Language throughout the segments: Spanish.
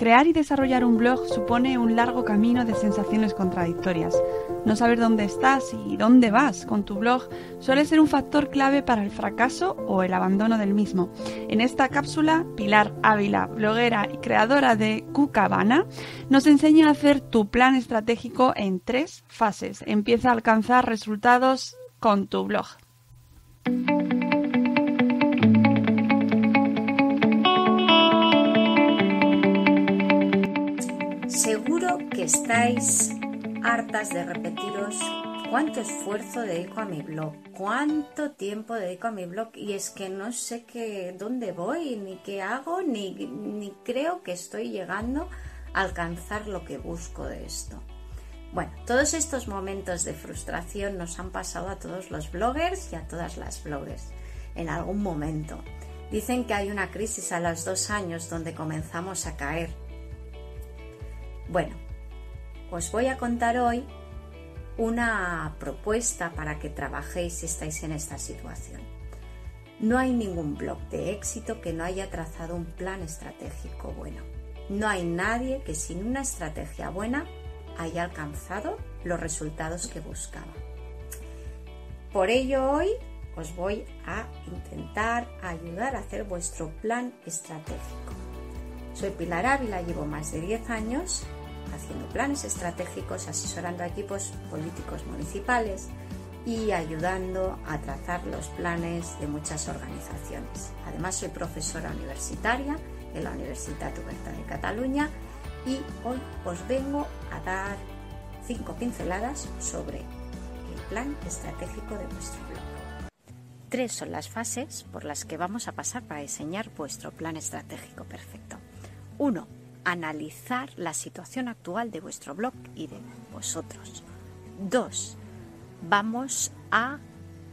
Crear y desarrollar un blog supone un largo camino de sensaciones contradictorias. No saber dónde estás y dónde vas con tu blog suele ser un factor clave para el fracaso o el abandono del mismo. En esta cápsula, Pilar Ávila, bloguera y creadora de Cucabana, nos enseña a hacer tu plan estratégico en tres fases. Empieza a alcanzar resultados con tu blog. Seguro que estáis hartas de repetiros cuánto esfuerzo dedico a mi blog, cuánto tiempo dedico a mi blog y es que no sé qué, dónde voy, ni qué hago, ni, ni creo que estoy llegando a alcanzar lo que busco de esto. Bueno, todos estos momentos de frustración nos han pasado a todos los bloggers y a todas las bloggers en algún momento. Dicen que hay una crisis a los dos años donde comenzamos a caer. Bueno, os voy a contar hoy una propuesta para que trabajéis si estáis en esta situación. No hay ningún blog de éxito que no haya trazado un plan estratégico bueno. No hay nadie que sin una estrategia buena haya alcanzado los resultados que buscaba. Por ello hoy os voy a intentar ayudar a hacer vuestro plan estratégico. Soy Pilar Ávila, llevo más de 10 años haciendo planes estratégicos, asesorando a equipos políticos municipales y ayudando a trazar los planes de muchas organizaciones. Además soy profesora universitaria en la Universidad Oberta de Cataluña y hoy os vengo a dar cinco pinceladas sobre el plan estratégico de vuestro blog. Tres son las fases por las que vamos a pasar para diseñar vuestro plan estratégico perfecto. Uno, analizar la situación actual de vuestro blog y de vosotros. Dos, vamos a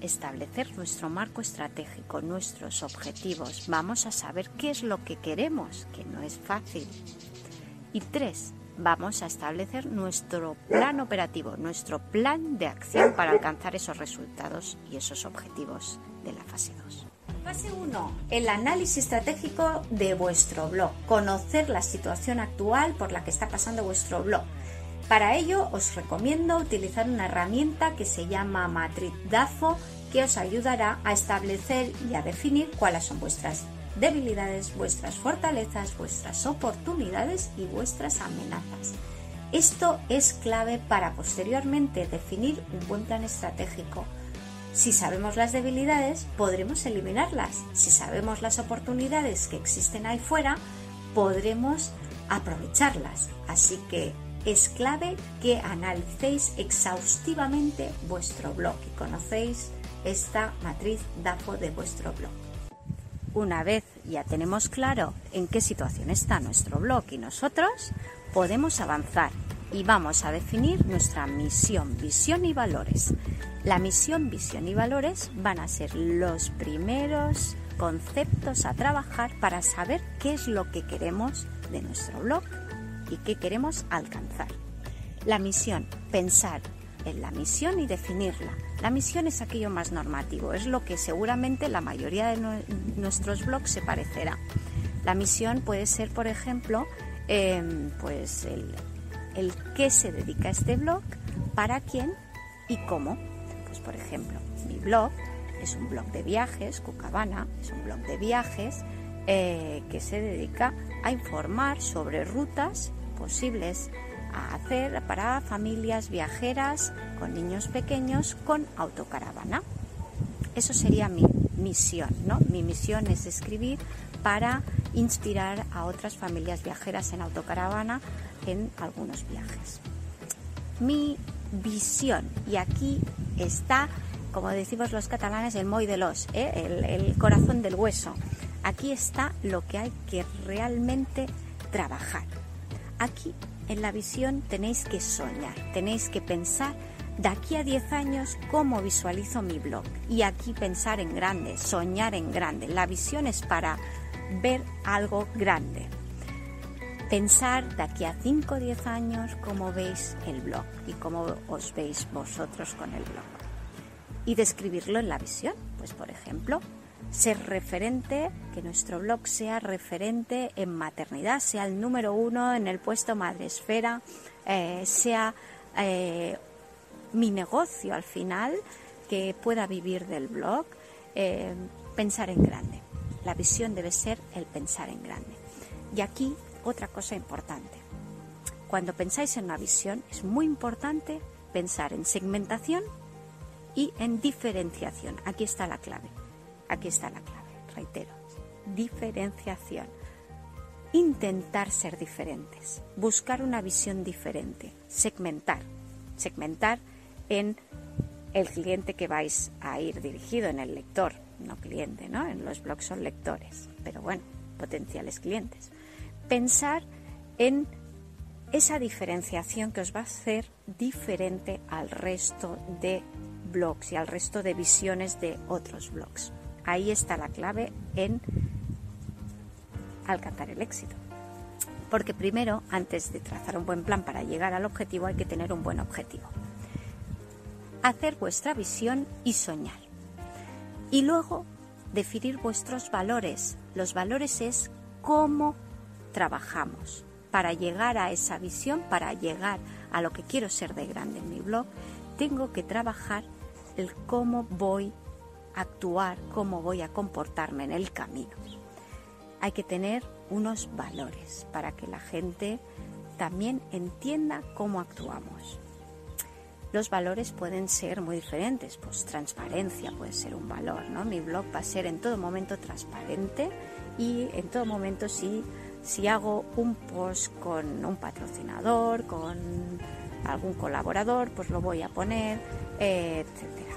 establecer nuestro marco estratégico, nuestros objetivos. Vamos a saber qué es lo que queremos, que no es fácil. Y tres, vamos a establecer nuestro plan operativo, nuestro plan de acción para alcanzar esos resultados y esos objetivos de la fase 2. Fase 1. El análisis estratégico de vuestro blog. Conocer la situación actual por la que está pasando vuestro blog. Para ello os recomiendo utilizar una herramienta que se llama Matriz DAFO que os ayudará a establecer y a definir cuáles son vuestras debilidades, vuestras fortalezas, vuestras oportunidades y vuestras amenazas. Esto es clave para posteriormente definir un buen plan estratégico. Si sabemos las debilidades, podremos eliminarlas. Si sabemos las oportunidades que existen ahí fuera, podremos aprovecharlas. Así que es clave que analicéis exhaustivamente vuestro blog y conocéis esta matriz DAFO de vuestro blog. Una vez ya tenemos claro en qué situación está nuestro blog y nosotros, podemos avanzar y vamos a definir nuestra misión, visión y valores. La misión, visión y valores van a ser los primeros conceptos a trabajar para saber qué es lo que queremos de nuestro blog y qué queremos alcanzar. La misión, pensar en la misión y definirla. La misión es aquello más normativo, es lo que seguramente la mayoría de nuestros blogs se parecerá. La misión puede ser, por ejemplo, em, pues el, el qué se dedica este blog, para quién y cómo. Por ejemplo, mi blog es un blog de viajes, Cucabana es un blog de viajes, eh, que se dedica a informar sobre rutas posibles a hacer para familias viajeras con niños pequeños con autocaravana. Eso sería mi misión, ¿no? Mi misión es escribir para inspirar a otras familias viajeras en autocaravana en algunos viajes. Mi visión, y aquí está, como decimos los catalanes, el moy de los, ¿eh? el, el corazón del hueso. Aquí está lo que hay que realmente trabajar. Aquí en la visión tenéis que soñar, tenéis que pensar de aquí a 10 años cómo visualizo mi blog. Y aquí pensar en grande, soñar en grande. La visión es para ver algo grande. Pensar de aquí a 5 o 10 años cómo veis el blog y cómo os veis vosotros con el blog. Y describirlo en la visión. Pues por ejemplo, ser referente, que nuestro blog sea referente en maternidad, sea el número uno en el puesto madresfera, eh, sea eh, mi negocio al final, que pueda vivir del blog, eh, pensar en grande. La visión debe ser el pensar en grande. Y aquí otra cosa importante. Cuando pensáis en una visión es muy importante pensar en segmentación y en diferenciación. Aquí está la clave. Aquí está la clave. Reitero. Diferenciación. Intentar ser diferentes. Buscar una visión diferente. Segmentar. Segmentar en el cliente que vais a ir dirigido, en el lector, no cliente, ¿no? En los blogs son lectores, pero bueno, potenciales clientes. Pensar en esa diferenciación que os va a hacer diferente al resto de blogs y al resto de visiones de otros blogs. Ahí está la clave en alcanzar el éxito. Porque primero, antes de trazar un buen plan para llegar al objetivo, hay que tener un buen objetivo hacer vuestra visión y soñar. Y luego definir vuestros valores. Los valores es cómo trabajamos para llegar a esa visión, para llegar a lo que quiero ser de grande en mi blog. Tengo que trabajar el cómo voy a actuar, cómo voy a comportarme en el camino. Hay que tener unos valores para que la gente también entienda cómo actuamos los valores pueden ser muy diferentes. Pues transparencia puede ser un valor, ¿no? Mi blog va a ser en todo momento transparente y en todo momento si, si hago un post con un patrocinador, con algún colaborador, pues lo voy a poner, etcétera.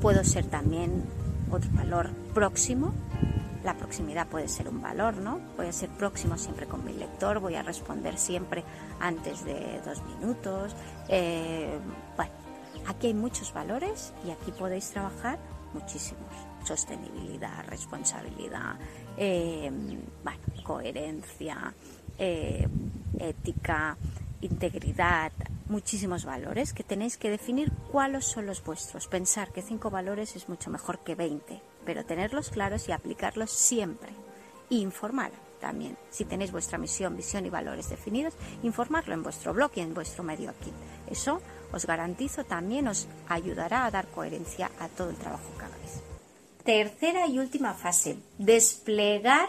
Puedo ser también otro valor próximo, la proximidad puede ser un valor, ¿no? Voy a ser próximo siempre con mi lector, voy a responder siempre antes de dos minutos. Eh, bueno, aquí hay muchos valores y aquí podéis trabajar muchísimos. Sostenibilidad, responsabilidad, eh, coherencia, eh, ética, integridad, muchísimos valores que tenéis que definir cuáles son los vuestros. Pensar que cinco valores es mucho mejor que 20, pero tenerlos claros y aplicarlos siempre. Informar también. Si tenéis vuestra misión, visión y valores definidos, informarlo en vuestro blog y en vuestro medio aquí. Eso os garantizo también os ayudará a dar coherencia a todo el trabajo que hagáis. Tercera y última fase, desplegar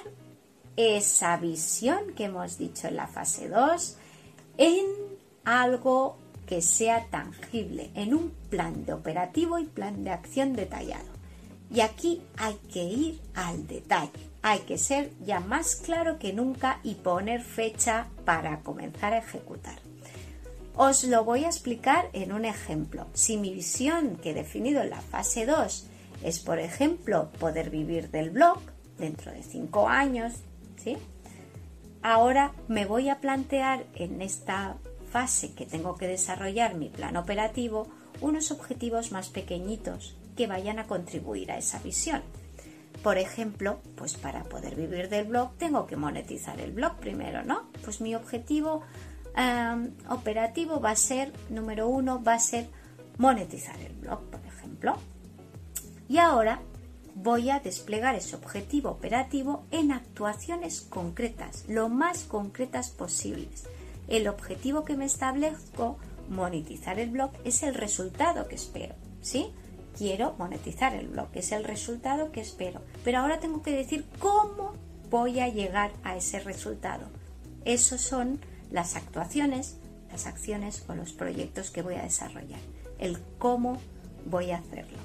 esa visión que hemos dicho en la fase 2 en algo que sea tangible, en un plan de operativo y plan de acción detallado. Y aquí hay que ir al detalle, hay que ser ya más claro que nunca y poner fecha para comenzar a ejecutar. Os lo voy a explicar en un ejemplo. Si mi visión que he definido en la fase 2 es, por ejemplo, poder vivir del blog dentro de 5 años, ¿sí? Ahora me voy a plantear en esta fase que tengo que desarrollar mi plan operativo unos objetivos más pequeñitos que vayan a contribuir a esa visión. Por ejemplo, pues para poder vivir del blog tengo que monetizar el blog primero, ¿no? Pues mi objetivo em, operativo va a ser, número uno, va a ser monetizar el blog, por ejemplo. Y ahora voy a desplegar ese objetivo operativo en actuaciones concretas, lo más concretas posibles. El objetivo que me establezco, monetizar el blog, es el resultado que espero, ¿sí? Quiero monetizar el blog, es el resultado que espero. Pero ahora tengo que decir cómo voy a llegar a ese resultado. Esos son las actuaciones, las acciones o los proyectos que voy a desarrollar. El cómo voy a hacerlo.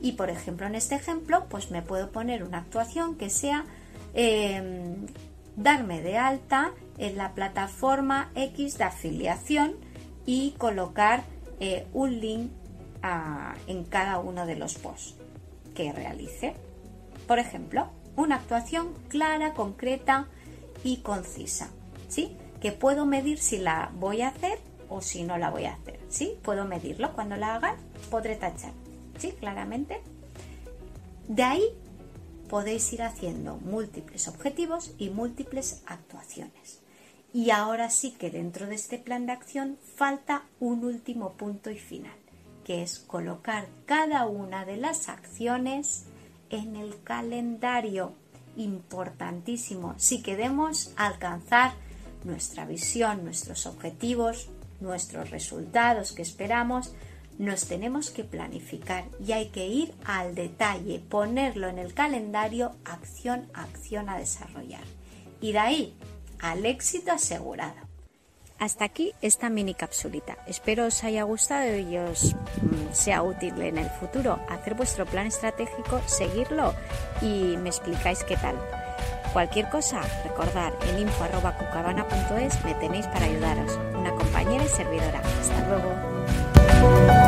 Y por ejemplo, en este ejemplo, pues me puedo poner una actuación que sea em, darme de alta en la plataforma X de afiliación y colocar eh, un link en cada uno de los posts que realice. Por ejemplo, una actuación clara, concreta y concisa, ¿sí? Que puedo medir si la voy a hacer o si no la voy a hacer, ¿sí? Puedo medirlo. Cuando la haga, podré tachar, ¿sí? Claramente. De ahí podéis ir haciendo múltiples objetivos y múltiples actuaciones. Y ahora sí que dentro de este plan de acción falta un último punto y final que es colocar cada una de las acciones en el calendario. Importantísimo. Si queremos alcanzar nuestra visión, nuestros objetivos, nuestros resultados que esperamos, nos tenemos que planificar y hay que ir al detalle, ponerlo en el calendario, acción acción a desarrollar. Y de ahí al éxito asegurado. Hasta aquí esta mini capsulita. Espero os haya gustado y os mm, sea útil en el futuro hacer vuestro plan estratégico, seguirlo y me explicáis qué tal. Cualquier cosa, recordar en info.cucabana.es me tenéis para ayudaros. Una compañera y servidora. Hasta luego.